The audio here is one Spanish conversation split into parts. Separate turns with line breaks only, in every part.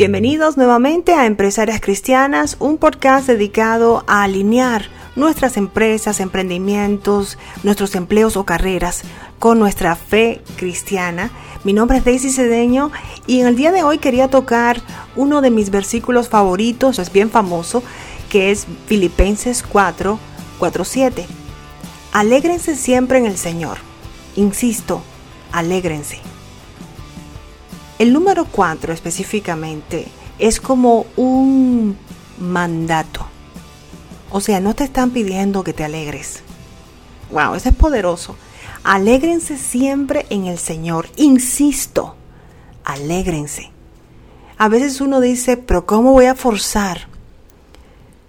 Bienvenidos nuevamente a Empresarias Cristianas, un podcast dedicado a alinear nuestras empresas, emprendimientos, nuestros empleos o carreras con nuestra fe cristiana. Mi nombre es Daisy Cedeño y en el día de hoy quería tocar uno de mis versículos favoritos, es bien famoso, que es Filipenses 4, 4, 7. Alégrense siempre en el Señor. Insisto, alégrense. El número 4 específicamente es como un mandato. O sea, no te están pidiendo que te alegres. Wow, eso es poderoso. Alégrense siempre en el Señor. Insisto, alégrense. A veces uno dice, pero ¿cómo voy a forzar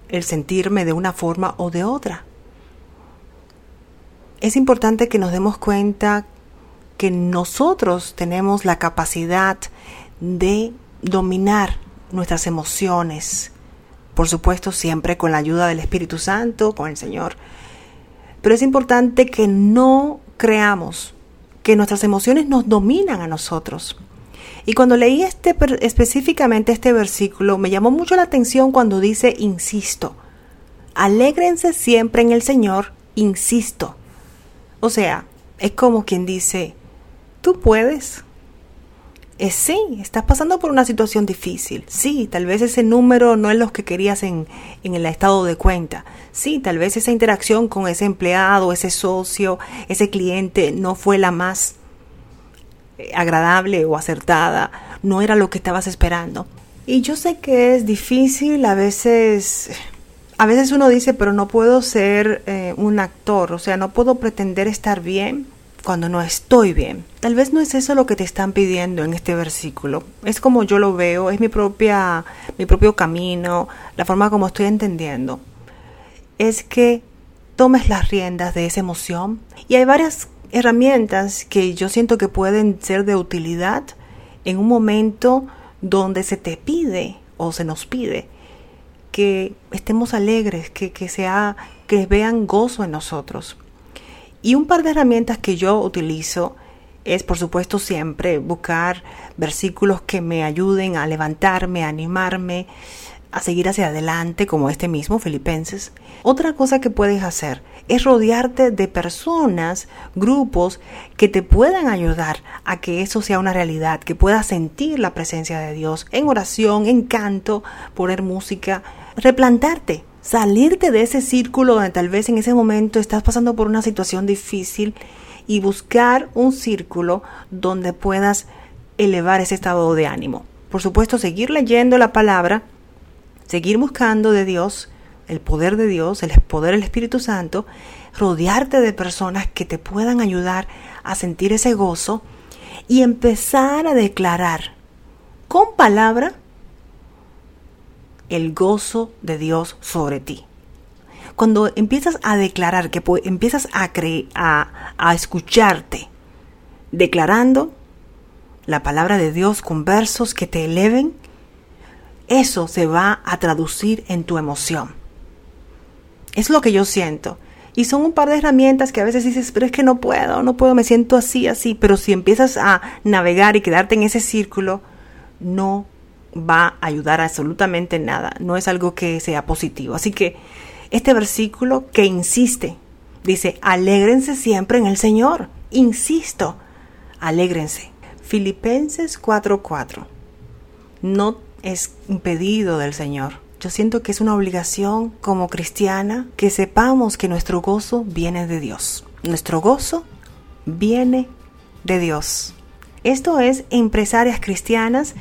el sentirme de una forma o de otra? Es importante que nos demos cuenta que nosotros tenemos la capacidad de dominar nuestras emociones, por supuesto siempre con la ayuda del Espíritu Santo, con el Señor. Pero es importante que no creamos que nuestras emociones nos dominan a nosotros. Y cuando leí este, específicamente este versículo, me llamó mucho la atención cuando dice, insisto, alégrense siempre en el Señor, insisto. O sea, es como quien dice, tú puedes, sí, estás pasando por una situación difícil. Sí, tal vez ese número no es lo que querías en, en el estado de cuenta. Sí, tal vez esa interacción con ese empleado, ese socio, ese cliente no fue la más eh, agradable o acertada. No era lo que estabas esperando. Y yo sé que es difícil, a veces a veces uno dice, pero no puedo ser eh, un actor, o sea, no puedo pretender estar bien cuando no estoy bien. Tal vez no es eso lo que te están pidiendo en este versículo. Es como yo lo veo, es mi propia mi propio camino, la forma como estoy entendiendo. Es que tomes las riendas de esa emoción y hay varias herramientas que yo siento que pueden ser de utilidad en un momento donde se te pide o se nos pide que estemos alegres, que, que, sea, que vean gozo en nosotros. Y un par de herramientas que yo utilizo es, por supuesto, siempre buscar versículos que me ayuden a levantarme, a animarme, a seguir hacia adelante, como este mismo, Filipenses. Otra cosa que puedes hacer es rodearte de personas, grupos que te puedan ayudar a que eso sea una realidad, que puedas sentir la presencia de Dios en oración, en canto, poner música, replantarte, salirte de ese círculo donde tal vez en ese momento estás pasando por una situación difícil y buscar un círculo donde puedas elevar ese estado de ánimo. Por supuesto, seguir leyendo la palabra, seguir buscando de Dios, el poder de Dios, el poder del Espíritu Santo, rodearte de personas que te puedan ayudar a sentir ese gozo y empezar a declarar con palabra el gozo de Dios sobre ti. Cuando empiezas a declarar, que empiezas a, a, a escucharte, declarando la palabra de Dios con versos que te eleven, eso se va a traducir en tu emoción. Es lo que yo siento. Y son un par de herramientas que a veces dices, pero es que no puedo, no puedo, me siento así, así. Pero si empiezas a navegar y quedarte en ese círculo, no va a ayudar absolutamente nada, no es algo que sea positivo. Así que este versículo que insiste, dice, alégrense siempre en el Señor, insisto, alégrense. Filipenses 4:4, no es impedido del Señor. Yo siento que es una obligación como cristiana que sepamos que nuestro gozo viene de Dios. Nuestro gozo viene de Dios. Esto es Empresarias Cristianas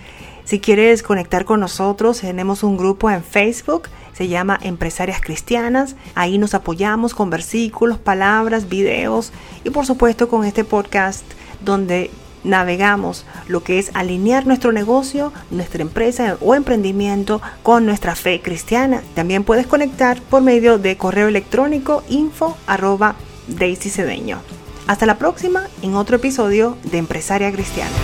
si quieres conectar con nosotros, tenemos un grupo en Facebook, se llama Empresarias Cristianas. Ahí nos apoyamos con versículos, palabras, videos y por supuesto con este podcast donde navegamos lo que es alinear nuestro negocio, nuestra empresa o emprendimiento con nuestra fe cristiana. También puedes conectar por medio de correo electrónico info arroba Daisy Cedeño. Hasta la próxima en otro episodio de Empresaria Cristiana.